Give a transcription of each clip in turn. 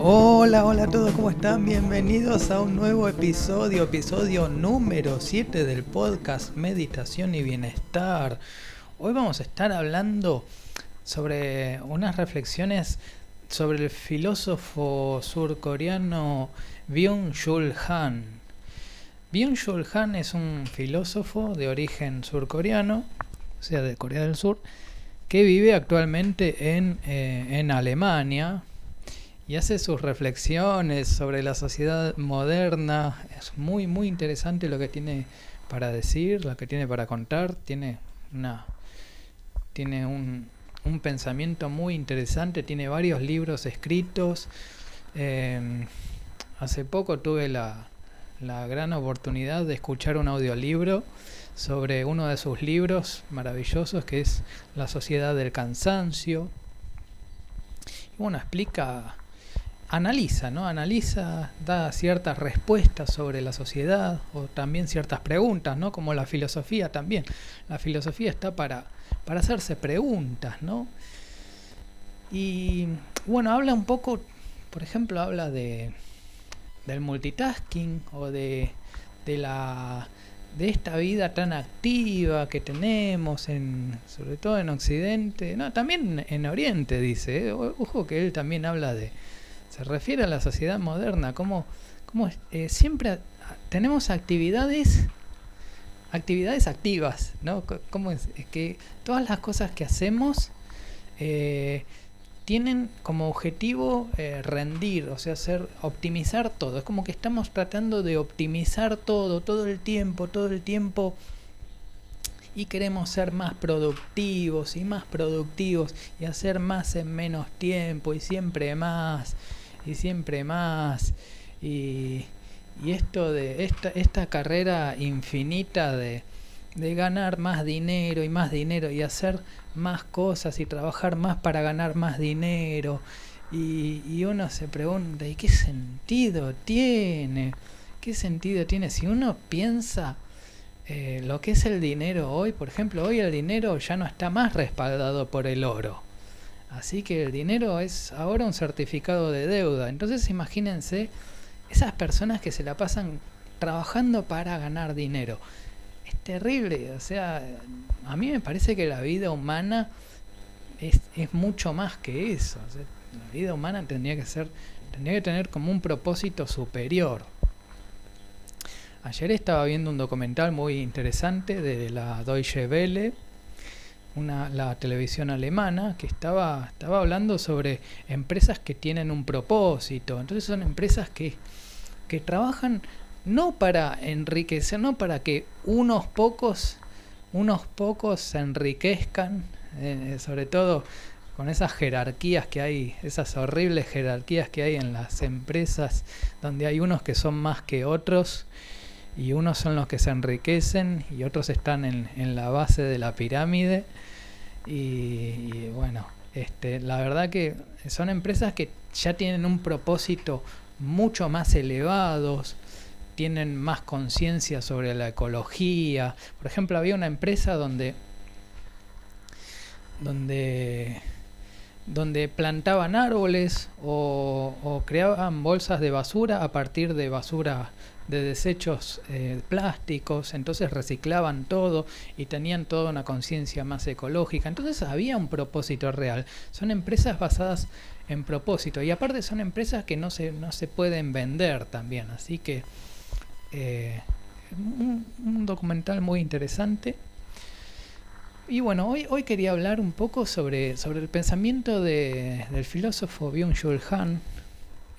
Hola, hola a todos, ¿cómo están? Bienvenidos a un nuevo episodio, episodio número 7 del podcast Meditación y Bienestar. Hoy vamos a estar hablando sobre unas reflexiones sobre el filósofo surcoreano Byung-Chul Han. Byung-Chul Han es un filósofo de origen surcoreano, o sea, de Corea del Sur, que vive actualmente en, eh, en Alemania, y hace sus reflexiones sobre la sociedad moderna. Es muy, muy interesante lo que tiene para decir, lo que tiene para contar. Tiene una tiene un, un pensamiento muy interesante, tiene varios libros escritos. Eh, hace poco tuve la, la gran oportunidad de escuchar un audiolibro sobre uno de sus libros maravillosos que es La sociedad del cansancio. Y bueno, explica analiza, ¿no? Analiza, da ciertas respuestas sobre la sociedad o también ciertas preguntas, ¿no? Como la filosofía también. La filosofía está para, para hacerse preguntas, ¿no? Y bueno, habla un poco, por ejemplo, habla de del multitasking o de, de la de esta vida tan activa que tenemos en sobre todo en occidente no también en oriente dice ¿eh? ojo que él también habla de, se refiere a la sociedad moderna, como, como eh, siempre tenemos actividades actividades activas, ¿no? Como es? que todas las cosas que hacemos eh, tienen como objetivo eh, rendir, o sea, hacer, optimizar todo. Es como que estamos tratando de optimizar todo, todo el tiempo, todo el tiempo. Y queremos ser más productivos y más productivos y hacer más en menos tiempo y siempre más y siempre más. Y, y esto de esta, esta carrera infinita de, de ganar más dinero y más dinero y hacer más cosas y trabajar más para ganar más dinero. Y, y, uno se pregunta, ¿y qué sentido tiene? ¿Qué sentido tiene si uno piensa eh, lo que es el dinero hoy? Por ejemplo, hoy el dinero ya no está más respaldado por el oro. Así que el dinero es ahora un certificado de deuda. Entonces imagínense esas personas que se la pasan trabajando para ganar dinero. Es terrible, o sea, a mí me parece que la vida humana es, es mucho más que eso. la vida humana tendría que ser, tendría que tener como un propósito superior. Ayer estaba viendo un documental muy interesante de la Deutsche Welle una, la televisión alemana que estaba, estaba hablando sobre empresas que tienen un propósito. Entonces son empresas que, que trabajan no para enriquecer, no para que unos pocos, unos pocos se enriquezcan, eh, sobre todo con esas jerarquías que hay, esas horribles jerarquías que hay en las empresas, donde hay unos que son más que otros, y unos son los que se enriquecen y otros están en, en la base de la pirámide. Y, bueno, este, la verdad que son empresas que ya tienen un propósito mucho más elevados, tienen más conciencia sobre la ecología. Por ejemplo, había una empresa donde donde donde plantaban árboles o, creaban bolsas de basura a partir de basura de desechos eh, plásticos, entonces reciclaban todo y tenían toda una conciencia más ecológica, entonces había un propósito real. Son empresas basadas en propósito y aparte son empresas que no se, no se pueden vender también, así que eh, un, documental muy interesante. Y bueno, hoy, hoy quería hablar un poco sobre, sobre el pensamiento de, del filósofo Byung-Chul Han.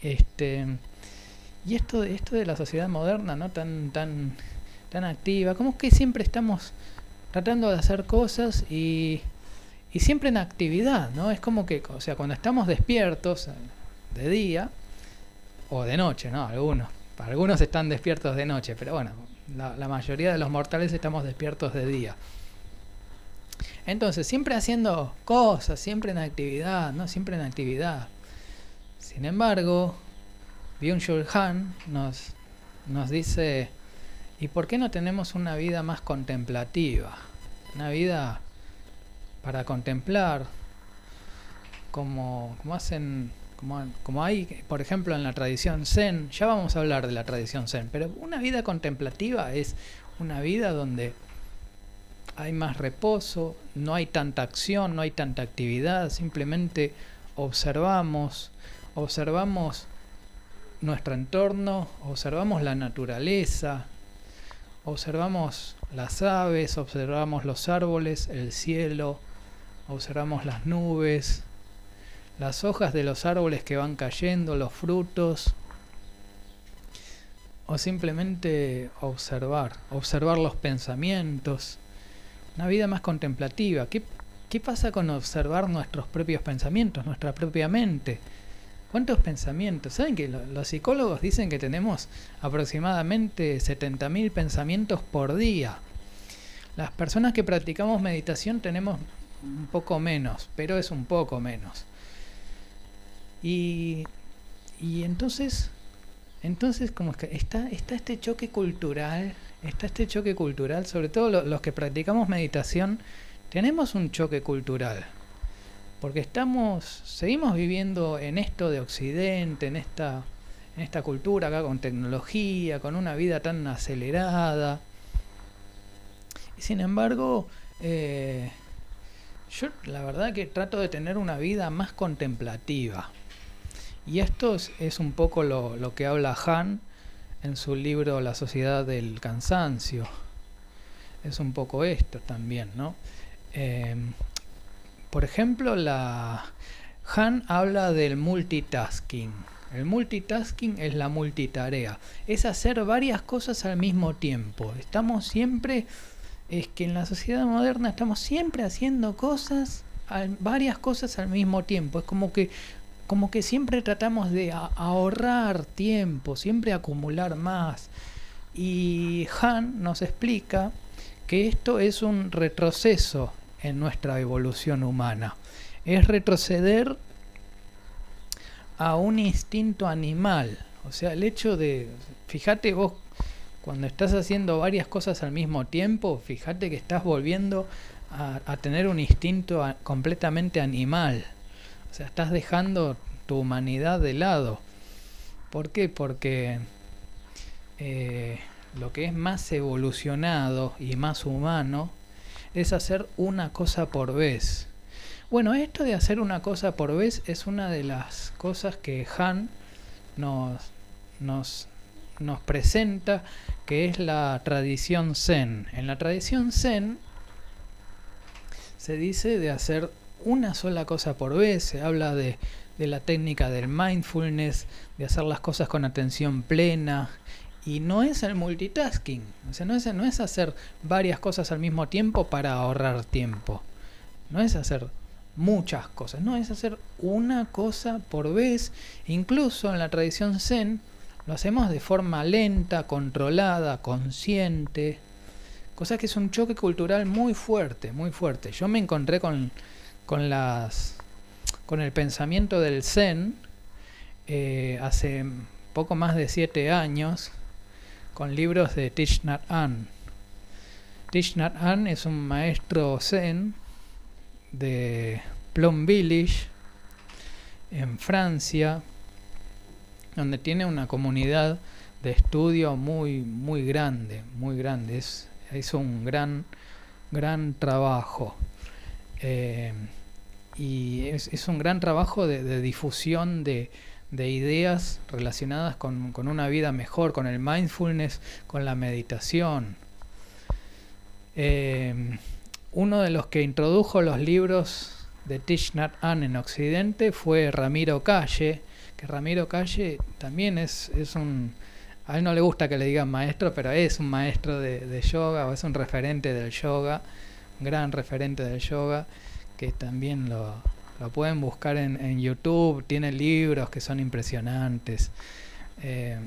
Este, y esto, esto de la sociedad moderna, ¿no? Tan, tan, tan activa, como que siempre estamos tratando de hacer cosas y, y siempre en actividad, ¿no? Es como que, o sea, cuando estamos despiertos eh, de día o de noche, ¿no? Algunos. Algunos están despiertos de noche, pero bueno, la, mayoría de los mortales estamos despiertos de día. Entonces, siempre haciendo cosas, siempre en actividad, ¿no? Siempre en actividad. Sin embargo, Byung-Chul Han nos, nos dice ¿Y por qué no tenemos una vida más contemplativa? Una vida para contemplar, como, como hacen, como, como hay, por ejemplo, en la tradición zen, ya vamos a hablar de la tradición zen, pero una vida contemplativa es una vida donde hay más reposo, no hay tanta acción, no hay tanta actividad, simplemente observamos, observamos nuestro entorno, observamos la naturaleza, observamos las aves, observamos los árboles, el cielo, observamos las nubes, las hojas de los árboles que van cayendo, los frutos, o simplemente observar, observar los pensamientos, una vida más contemplativa. ¿Qué, ¿Qué pasa con observar nuestros propios pensamientos, nuestra propia mente? ¿Cuántos pensamientos? ¿Saben que los psicólogos dicen que tenemos aproximadamente 70.000 pensamientos por día? Las personas que practicamos meditación tenemos un poco menos, pero es un poco menos. Y, y entonces, entonces como que está, está este choque cultural, está este choque cultural, sobre todo los que practicamos meditación, tenemos un choque cultural porque estamos, seguimos viviendo en esto de Occidente, en esta, en esta cultura acá con tecnología, con una vida tan acelerada. Y sin embargo, eh, yo la verdad que trato de tener una vida más contemplativa. Y esto es, un poco lo, que habla Han en su libro La sociedad del cansancio. Es un poco esto también, ¿no? Eh, por ejemplo, la Han habla del multitasking. El multitasking es la multitarea, es hacer varias cosas al mismo tiempo. Estamos siempre, es que en la sociedad moderna estamos siempre haciendo cosas, varias cosas al mismo tiempo. Es como que, como que siempre tratamos de ahorrar tiempo, siempre acumular más. Y Han nos explica que esto es un retroceso en nuestra evolución humana. Es retroceder a un instinto animal. O sea, el hecho de, fíjate vos, cuando estás haciendo varias cosas al mismo tiempo, fíjate que estás volviendo a, tener un instinto completamente animal. O sea, estás dejando tu humanidad de lado. ¿Por qué? Porque eh, lo que es más evolucionado y más humano es hacer una cosa por vez. Bueno, esto de hacer una cosa por vez es una de las cosas que Han nos, nos, nos presenta, que es la tradición Zen. En la tradición Zen se dice de hacer una sola cosa por vez, se habla de, de la técnica del mindfulness, de hacer las cosas con atención plena y no es el multitasking, o sea, no es, no es hacer varias cosas al mismo tiempo para ahorrar tiempo. No es hacer muchas cosas, no, es hacer una cosa por vez. Incluso en la tradición zen lo hacemos de forma lenta, controlada, consciente. Cosa que es un choque cultural muy fuerte, muy fuerte. Yo me encontré con, con las con el pensamiento del zen eh, hace poco más de siete años con libros de Thich Nhat Hanh. Thich es un maestro zen de Plum Village en Francia, donde tiene una comunidad de estudio muy muy grande, muy grande. Es, hizo un gran gran trabajo. Eh, y es, un gran trabajo de difusión de, de ideas relacionadas con, una vida mejor, con el mindfulness, con la meditación. Eh, uno de los que introdujo los libros de Thich Nhat en Occidente fue Ramiro Calle, que Ramiro Calle también es, es un... A él no le gusta que le digan maestro, pero es un maestro de, de yoga o es un referente del yoga, un gran referente del yoga, que también lo, pueden buscar en, YouTube, tiene libros que son impresionantes. Eh,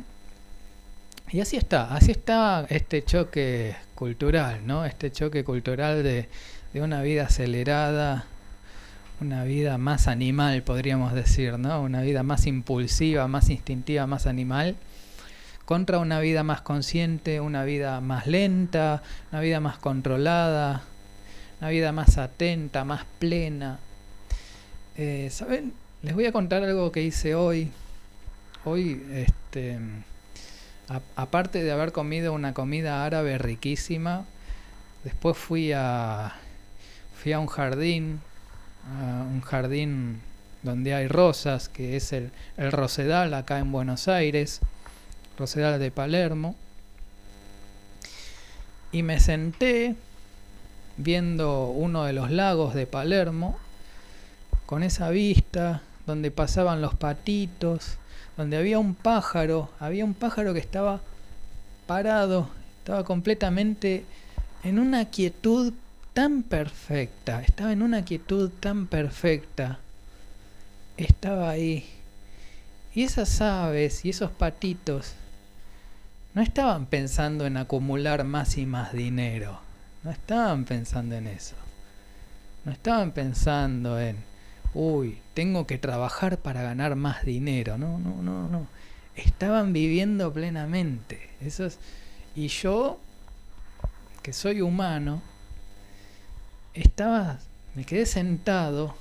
y así está, así está este choque cultural, ¿no? Este choque cultural de, una vida acelerada, una vida más animal, podríamos decir, ¿no? Una vida más impulsiva, más instintiva, más animal, contra una vida más consciente, una vida más lenta, una vida más controlada, una vida más atenta, más plena. Eh, ¿Saben? Les voy a contar algo que hice hoy. Hoy, este, aparte de haber comido una comida árabe riquísima, después fui a, fui a un jardín, un jardín donde hay rosas, que es el, el Rosedal acá en Buenos Aires, Rosedal de Palermo. Y me senté viendo uno de los lagos de Palermo, con esa vista, donde pasaban los patitos, donde había un pájaro, había un pájaro que estaba parado, estaba completamente en una quietud tan perfecta, estaba en una quietud tan perfecta, estaba ahí. Y esas aves y esos patitos no estaban pensando en acumular más y más dinero, no estaban pensando en eso, no estaban pensando en, uy, tengo que trabajar para ganar más dinero, no, no, no, no, estaban viviendo plenamente, eso y yo, que soy humano, estaba, me quedé sentado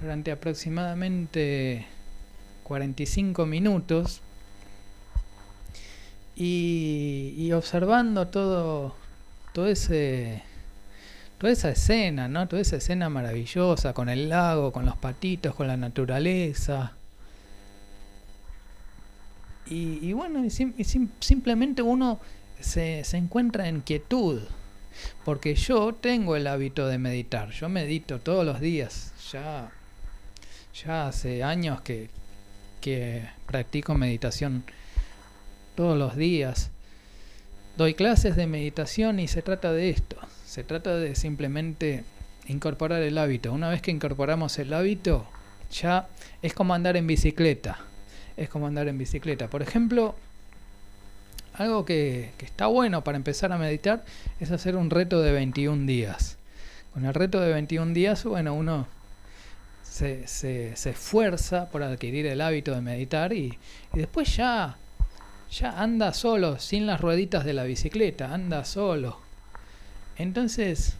durante aproximadamente 45 minutos y, observando todo, todo ese, toda esa escena, ¿no? Toda esa escena maravillosa con el lago, con los patitos, con la naturaleza. Y, bueno, simplemente uno se, se encuentra en quietud. Porque yo tengo el hábito de meditar. Yo medito todos los días. Ya, ya hace años que, que practico meditación todos los días. Doy clases de meditación y se trata de esto. Se trata de simplemente incorporar el hábito. Una vez que incorporamos el hábito, ya es como andar en bicicleta. Es como andar en bicicleta. Por ejemplo, algo que, está bueno para empezar a meditar es hacer un reto de 21 días. Con el reto de 21 días, bueno, uno se, se, se esfuerza por adquirir el hábito de meditar y, y, después ya, ya anda solo, sin las rueditas de la bicicleta, anda solo. Entonces,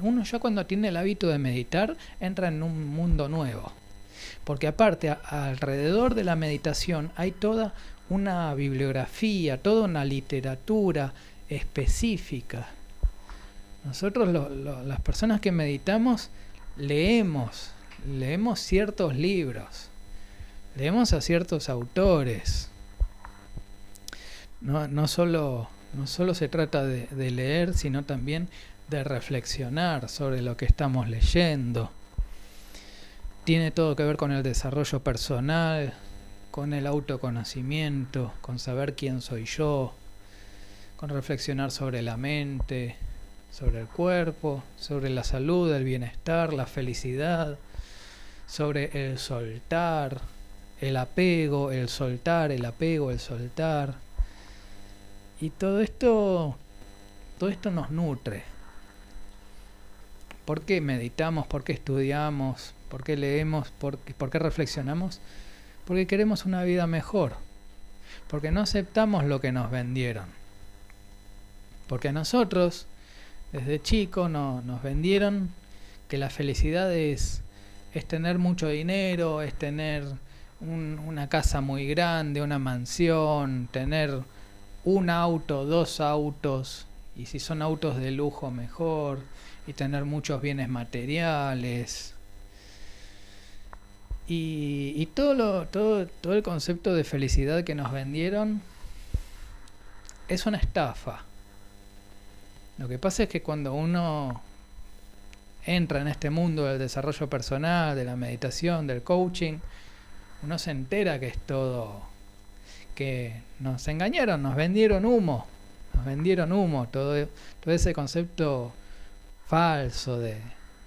uno ya cuando tiene el hábito de meditar, entra en un mundo nuevo. Porque aparte, alrededor de la meditación hay toda una bibliografía, toda una literatura específica. Nosotros las personas que meditamos leemos, leemos ciertos libros, leemos a ciertos autores. No, no, solo, no solo se trata de, de leer, sino también de reflexionar sobre lo que estamos leyendo. Tiene todo que ver con el desarrollo personal, con el autoconocimiento, con saber quién soy yo, con reflexionar sobre la mente, sobre el cuerpo, sobre la salud, el bienestar, la felicidad, sobre el soltar, el apego, el soltar, el apego, el soltar. Y todo esto, todo esto nos nutre. ¿Por qué meditamos? ¿Por qué estudiamos? ¿Por qué leemos? ¿Por qué, reflexionamos? Porque queremos una vida mejor. Porque no aceptamos lo que nos vendieron. Porque a nosotros, desde chico, no, nos vendieron que la felicidad es, es tener mucho dinero, es tener una casa muy grande, una mansión, tener un auto, dos autos, y si son autos de lujo mejor, y tener muchos bienes materiales. Y, todo, lo, todo, todo el concepto de felicidad que nos vendieron es una estafa. Lo que pasa es que cuando uno entra en este mundo del desarrollo personal, de la meditación, del coaching, uno se entera que es todo, nos engañaron, nos vendieron humo, nos vendieron humo, todo, todo ese concepto falso de,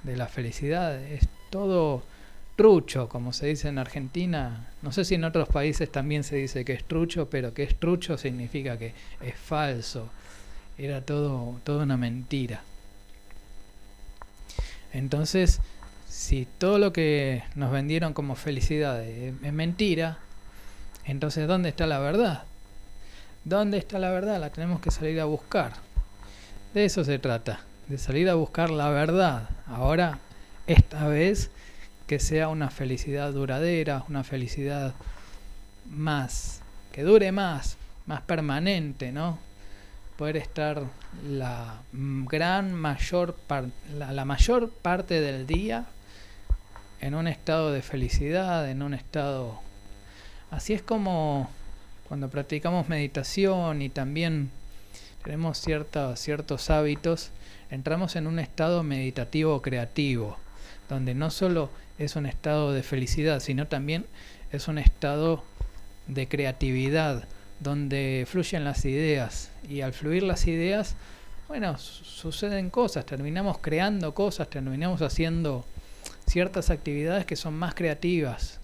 de la felicidad, es todo trucho, como se dice en Argentina. No sé si en otros países también se dice que es trucho, pero que es trucho significa que es falso. Era todo, toda una mentira. Entonces, si todo lo que nos vendieron como felicidad es, mentira, entonces ¿dónde está la verdad? ¿Dónde está la verdad? La tenemos que salir a buscar. De eso se trata, de salir a buscar la verdad. Ahora, esta vez, que sea una felicidad duradera, una felicidad más, que dure más, más permanente, ¿no? Poder estar la gran mayor, la mayor parte del día en un estado de felicidad, en un estado... Así es como cuando practicamos meditación y también tenemos ciertos hábitos, entramos en un estado meditativo creativo, donde no solo es un estado de felicidad, sino también es un estado de creatividad, donde fluyen las ideas. Y al fluir las ideas, bueno, suceden cosas, terminamos creando cosas, terminamos haciendo ciertas actividades que son más creativas,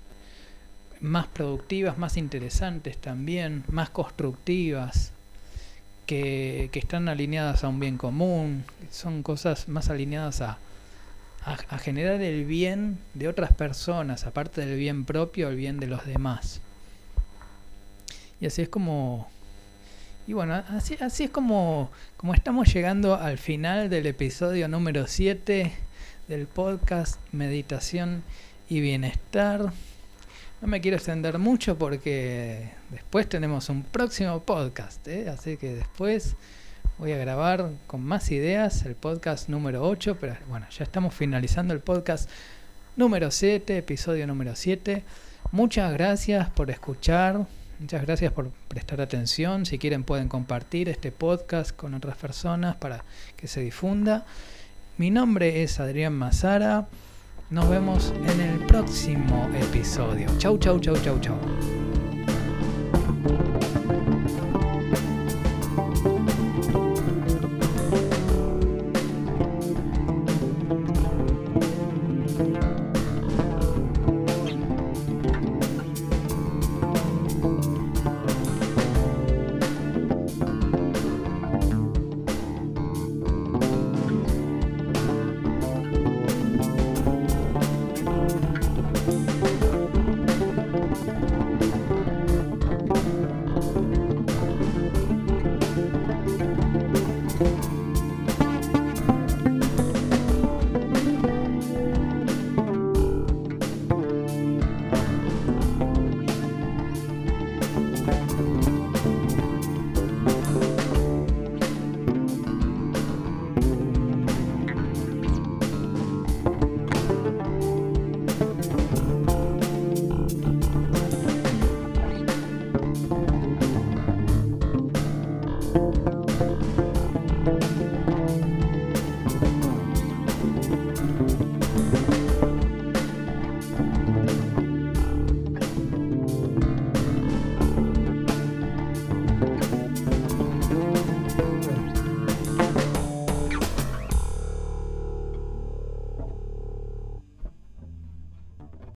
más productivas, más interesantes también, más constructivas, que, están alineadas a un bien común, son cosas más alineadas a, a, generar el bien de otras personas, aparte del bien propio, el bien de los demás. Y así es como... Y bueno, así, así es como, como estamos llegando al final del episodio número 7 del podcast Meditación y Bienestar. No me quiero extender mucho porque después tenemos un próximo podcast, ¿eh? así que después voy a grabar con más ideas el podcast número 8, pero bueno, ya estamos finalizando el podcast número 7, episodio número 7. Muchas gracias por escuchar, muchas gracias por prestar atención. Si quieren pueden compartir este podcast con otras personas para que se difunda. Mi nombre es Adrián Mazara. Nos vemos en el próximo episodio. Chau, chau, chau, chau, chau.